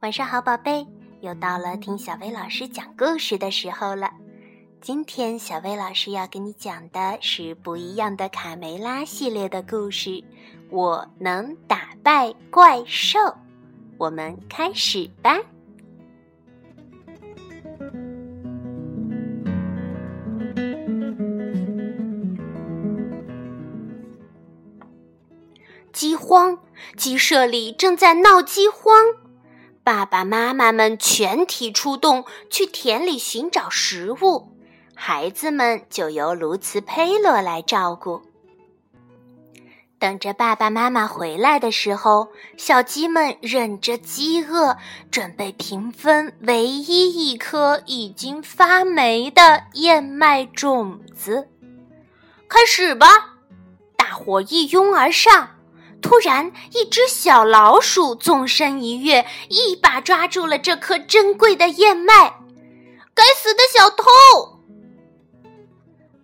晚上好，宝贝，又到了听小薇老师讲故事的时候了。今天小薇老师要给你讲的是不一样的卡梅拉系列的故事。我能打败怪兽，我们开始吧。饥荒，鸡舍里正在闹饥荒，爸爸妈妈们全体出动去田里寻找食物，孩子们就由卢茨佩洛来照顾。等着爸爸妈妈回来的时候，小鸡们忍着饥饿，准备平分唯一一颗已经发霉的燕麦种子。开始吧！大伙一拥而上。突然，一只小老鼠纵身一跃，一把抓住了这颗珍贵的燕麦。该死的小偷！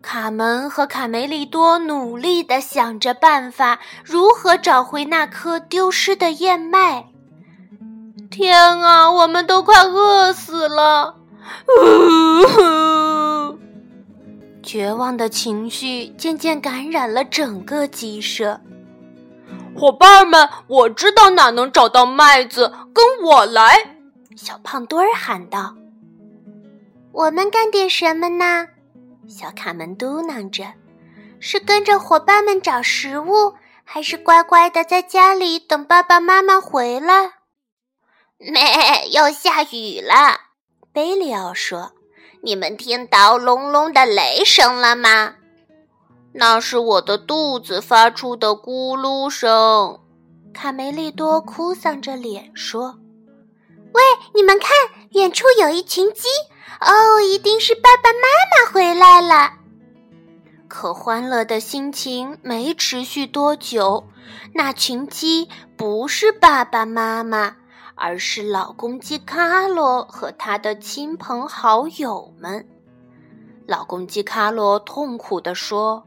卡门和卡梅利多努力地想着办法，如何找回那颗丢失的燕麦。天啊，我们都快饿死了！绝望的情绪渐渐感染了整个鸡舍。伙伴们，我知道哪能找到麦子，跟我来！小胖墩儿喊道。我们干点什么呢？小卡门嘟囔着：“是跟着伙伴们找食物，还是乖乖的在家里等爸爸妈妈回来？”咩，要下雨了，贝里奥说：“你们听到隆隆的雷声了吗？”那是我的肚子发出的咕噜声。卡梅利多哭丧着脸说：“喂，你们看，远处有一群鸡。”哦，一定是爸爸妈妈回来了。可欢乐的心情没持续多久，那群鸡不是爸爸妈妈，而是老公鸡卡罗和他的亲朋好友们。老公鸡卡罗痛苦地说：“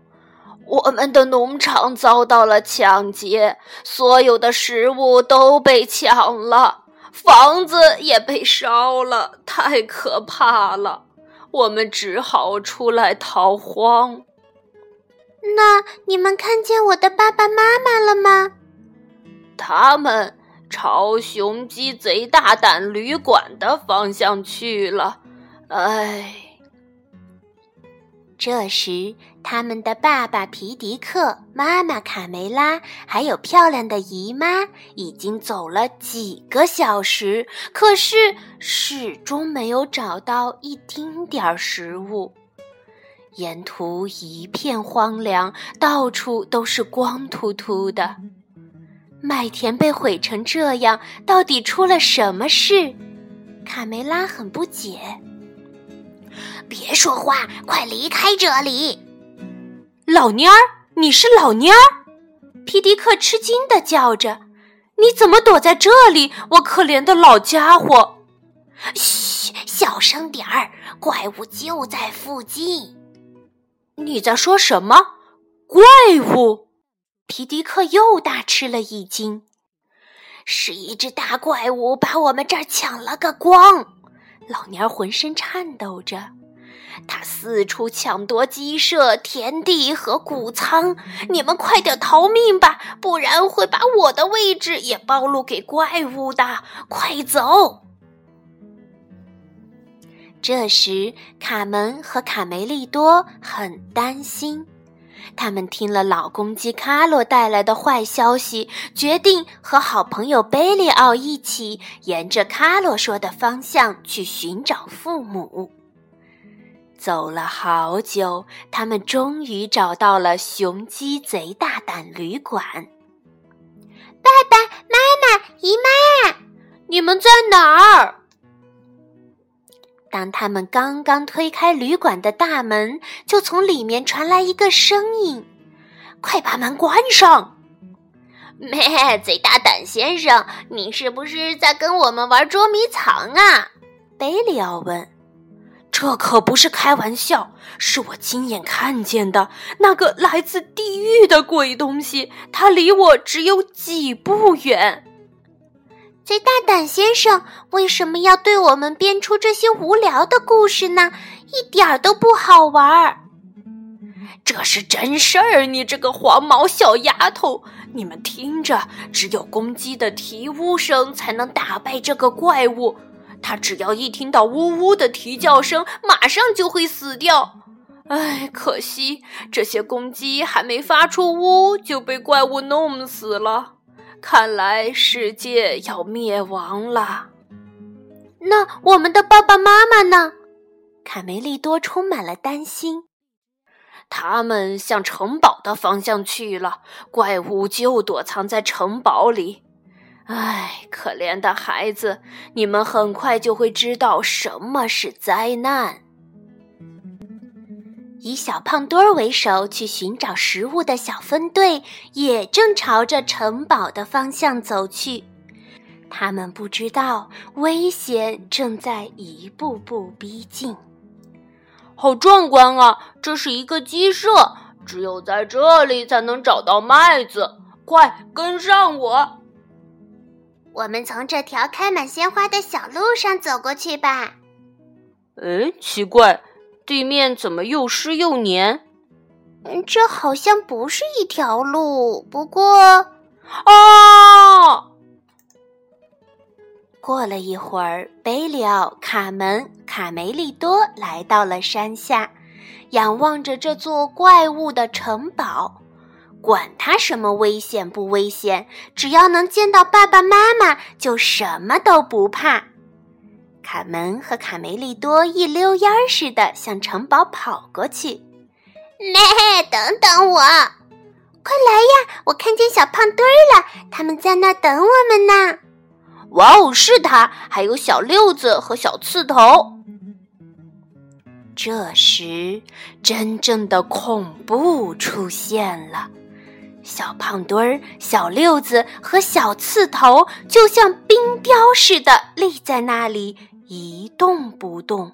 我们的农场遭到了抢劫，所有的食物都被抢了。”房子也被烧了，太可怕了！我们只好出来逃荒。那你们看见我的爸爸妈妈了吗？他们朝雄鸡贼大胆旅馆的方向去了。唉。这时，他们的爸爸皮迪克、妈妈卡梅拉，还有漂亮的姨妈，已经走了几个小时，可是始终没有找到一丁点儿食物。沿途一片荒凉，到处都是光秃秃的。麦田被毁成这样，到底出了什么事？卡梅拉很不解。别说话，快离开这里！老蔫儿，你是老蔫儿？皮迪克吃惊的叫着：“你怎么躲在这里？我可怜的老家伙！”嘘，小声点儿，怪物就在附近。你在说什么？怪物？皮迪克又大吃了一惊。是一只大怪物把我们这儿抢了个光。老蔫儿浑身颤抖着。他四处抢夺鸡舍、田地和谷仓，你们快点逃命吧，不然会把我的位置也暴露给怪物的。快走！这时，卡门和卡梅利多很担心，他们听了老公鸡卡洛带来的坏消息，决定和好朋友贝利奥一起沿着卡洛说的方向去寻找父母。走了好久，他们终于找到了雄鸡贼大胆旅馆。爸爸妈妈、姨妈，你们在哪儿？当他们刚刚推开旅馆的大门，就从里面传来一个声音：“快把门关上！”咩，贼大胆先生，你是不是在跟我们玩捉迷藏啊？贝里奥问。这可不是开玩笑，是我亲眼看见的那个来自地狱的鬼东西，它离我只有几步远。贼大胆先生为什么要对我们编出这些无聊的故事呢？一点儿都不好玩儿。这是真事儿，你这个黄毛小丫头！你们听着，只有公鸡的啼呜声才能打败这个怪物。它只要一听到呜呜的啼叫声，马上就会死掉。唉，可惜这些公鸡还没发出呜，就被怪物弄死了。看来世界要灭亡了。那我们的爸爸妈妈呢？卡梅利多充满了担心。他们向城堡的方向去了，怪物就躲藏在城堡里。唉，可怜的孩子，你们很快就会知道什么是灾难。以小胖墩儿为首去寻找食物的小分队，也正朝着城堡的方向走去。他们不知道危险正在一步步逼近。好壮观啊！这是一个鸡舍，只有在这里才能找到麦子。快跟上我！我们从这条开满鲜花的小路上走过去吧。哎，奇怪。地面怎么又湿又黏？嗯，这好像不是一条路。不过，啊！过了一会儿，贝里奥、卡门、卡梅利多来到了山下，仰望着这座怪物的城堡。管他什么危险不危险，只要能见到爸爸妈妈，就什么都不怕。卡门和卡梅利多一溜烟儿似的向城堡跑过去。咩，等等我！快来呀，我看见小胖墩儿了，他们在那等我们呢。哇哦，是他，还有小六子和小刺头。这时，真正的恐怖出现了。小胖墩儿、小六子和小刺头就像冰雕似的立在那里。一动不动，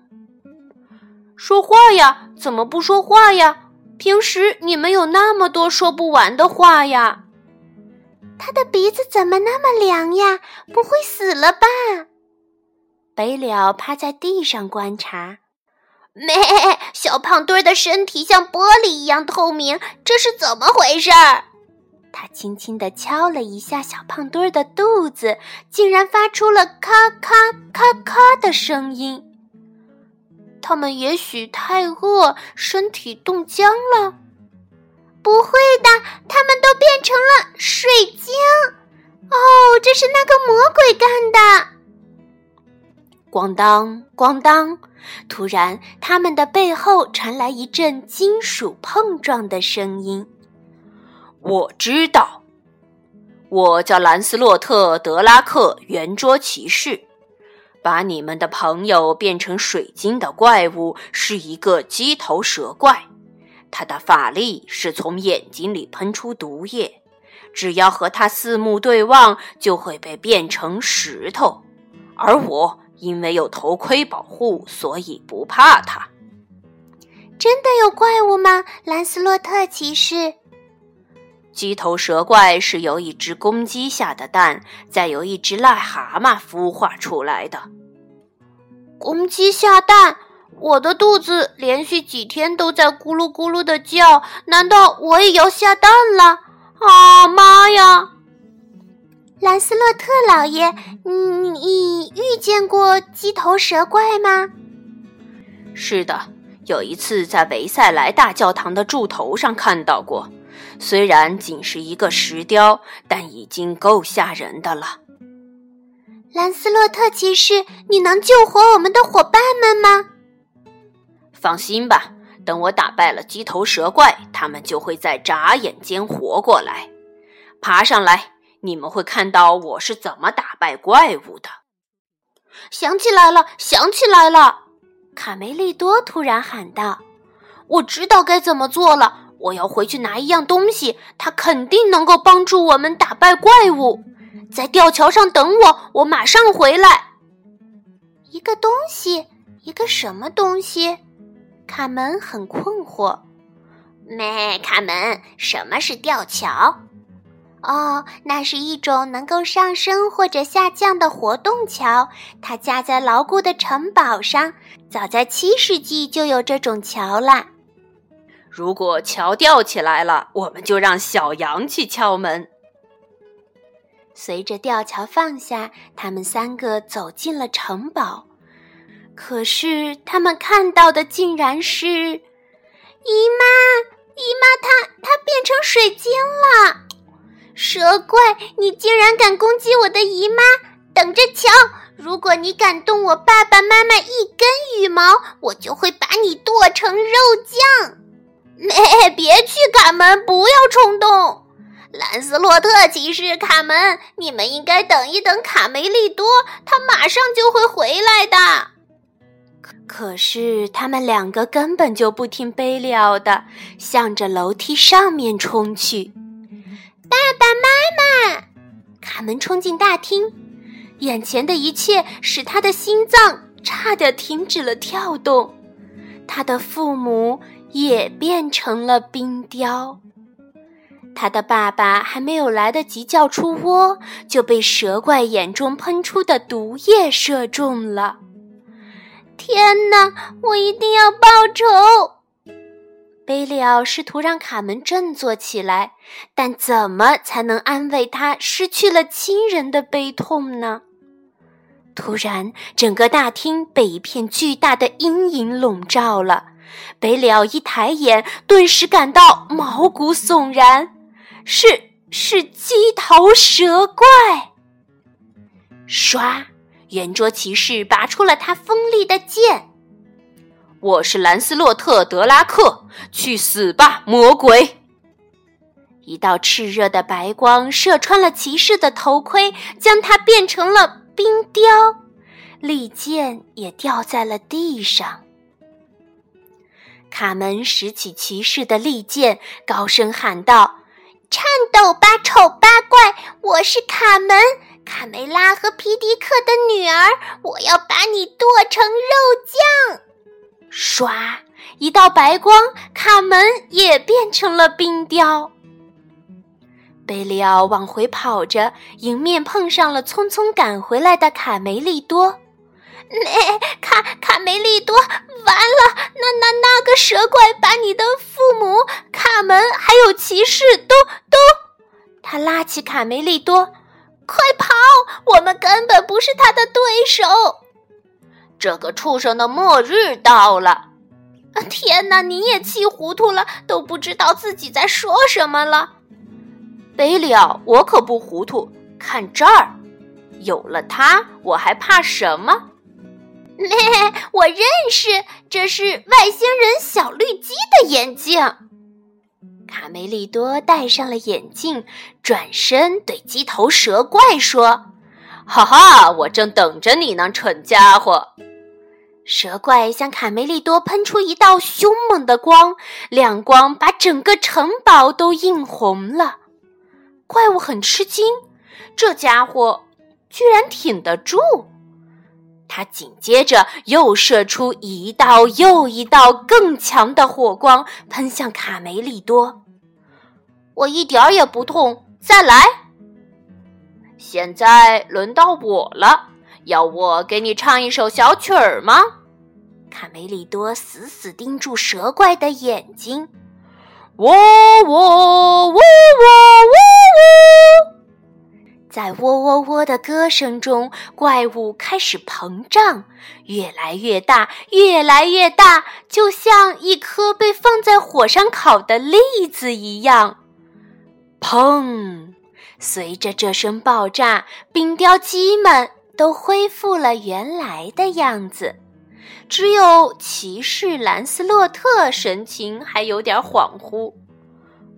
说话呀？怎么不说话呀？平时你们有那么多说不完的话呀。他的鼻子怎么那么凉呀？不会死了吧？北了趴在地上观察。咩，小胖墩儿的身体像玻璃一样透明，这是怎么回事儿？他轻轻地敲了一下小胖墩儿的肚子，竟然发出了咔咔咔咔的声音。他们也许太饿，身体冻僵了。不会的，他们都变成了水晶。哦，这是那个魔鬼干的！咣当咣当，突然，他们的背后传来一阵金属碰撞的声音。我知道，我叫兰斯洛特·德拉克，圆桌骑士。把你们的朋友变成水晶的怪物是一个鸡头蛇怪，他的法力是从眼睛里喷出毒液，只要和他四目对望，就会被变成石头。而我因为有头盔保护，所以不怕他。真的有怪物吗，兰斯洛特骑士？鸡头蛇怪是由一只公鸡下的蛋，再由一只癞蛤蟆孵化出来的。公鸡下蛋，我的肚子连续几天都在咕噜咕噜的叫，难道我也要下蛋了？啊妈呀！兰斯洛特老爷，你你遇见过鸡头蛇怪吗？是的，有一次在维塞莱大教堂的柱头上看到过。虽然仅是一个石雕，但已经够吓人的了。兰斯洛特骑士，你能救活我们的伙伴们吗？放心吧，等我打败了鸡头蛇怪，他们就会在眨眼间活过来。爬上来，你们会看到我是怎么打败怪物的。想起来了，想起来了！卡梅利多突然喊道：“我知道该怎么做了。”我要回去拿一样东西，它肯定能够帮助我们打败怪物。在吊桥上等我，我马上回来。一个东西，一个什么东西？卡门很困惑。没，卡门，什么是吊桥？哦，那是一种能够上升或者下降的活动桥，它架在牢固的城堡上。早在七世纪就有这种桥了。如果桥吊起来了，我们就让小羊去敲门。随着吊桥放下，他们三个走进了城堡。可是他们看到的竟然是姨妈，姨妈，她她变成水晶了！蛇怪，你竟然敢攻击我的姨妈！等着瞧，如果你敢动我爸爸妈妈一根羽毛，我就会把你剁成肉酱！也，别去卡门，不要冲动。兰斯洛特骑士，卡门，你们应该等一等卡梅利多，他马上就会回来的。可是他们两个根本就不听贝利奥的，向着楼梯上面冲去。爸爸妈妈，卡门冲进大厅，眼前的一切使他的心脏差点停止了跳动。他的父母也变成了冰雕。他的爸爸还没有来得及叫出窝，就被蛇怪眼中喷出的毒液射中了。天哪！我一定要报仇！贝利奥试图让卡门振作起来，但怎么才能安慰他失去了亲人的悲痛呢？突然，整个大厅被一片巨大的阴影笼罩了。贝利奥一抬眼，顿时感到毛骨悚然。是是鸡头蛇怪！唰，圆桌骑士拔出了他锋利的剑。我是兰斯洛特·德拉克，去死吧，魔鬼！一道炽热的白光射穿了骑士的头盔，将他变成了冰雕，利剑也掉在了地上。卡门拾起骑士的利剑，高声喊道。颤抖吧，丑八怪！我是卡门，卡梅拉和皮迪克的女儿。我要把你剁成肉酱！唰，一道白光，卡门也变成了冰雕。贝里奥往回跑着，迎面碰上了匆匆赶回来的卡梅利多。那 卡卡梅利多，完了！那那那个蛇怪把你的父母卡门还有骑士都都……他拉起卡梅利多，快跑！我们根本不是他的对手。这个畜生的末日到了！天哪，你也气糊涂了，都不知道自己在说什么了。贝利奥，我可不糊涂。看这儿，有了它，我还怕什么？嘿，我认识，这是外星人小绿鸡的眼镜。卡梅利多戴上了眼镜，转身对鸡头蛇怪说：“哈哈，我正等着你呢，蠢家伙！”蛇怪向卡梅利多喷出一道凶猛的光，亮光把整个城堡都映红了。怪物很吃惊，这家伙居然挺得住。他紧接着又射出一道又一道更强的火光，喷向卡梅利多。我一点儿也不痛，再来。现在轮到我了，要我给你唱一首小曲儿吗？卡梅利多死死盯住蛇怪的眼睛。喔喔喔喔喔！在喔喔喔的歌声中，怪物开始膨胀，越来越大，越来越大，就像一颗被放在火上烤的栗子一样。砰！随着这声爆炸，冰雕鸡们都恢复了原来的样子，只有骑士兰斯洛特神情还有点恍惚。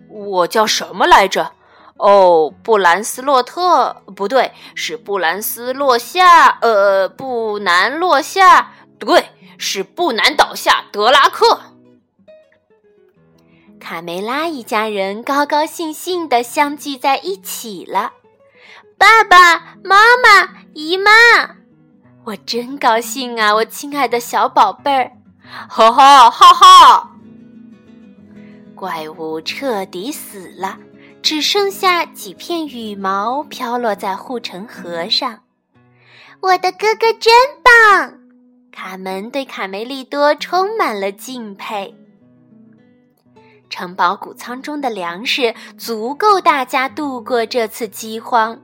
我叫什么来着？哦，布兰斯洛特，不对，是布兰斯落下。呃，布南落下，对，是布南倒下。德拉克，卡梅拉一家人高高兴兴的相聚在一起了。爸爸妈妈、姨妈，我真高兴啊，我亲爱的小宝贝儿！哈哈哈哈！怪物彻底死了，只剩下几片羽毛飘落在护城河上。我的哥哥真棒！卡门对卡梅利多充满了敬佩。城堡谷仓中的粮食足够大家度过这次饥荒，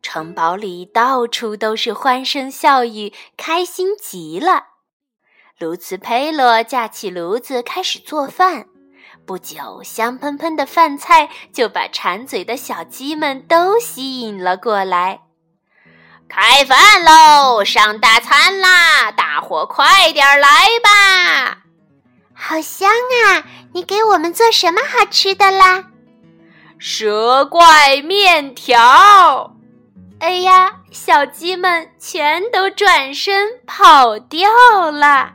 城堡里到处都是欢声笑语，开心极了。卢茨佩洛架起炉子开始做饭，不久，香喷喷的饭菜就把馋嘴的小鸡们都吸引了过来。开饭喽！上大餐啦！大伙快点来吧！好香啊！你给我们做什么好吃的啦？蛇怪面条！哎呀，小鸡们全都转身跑掉了。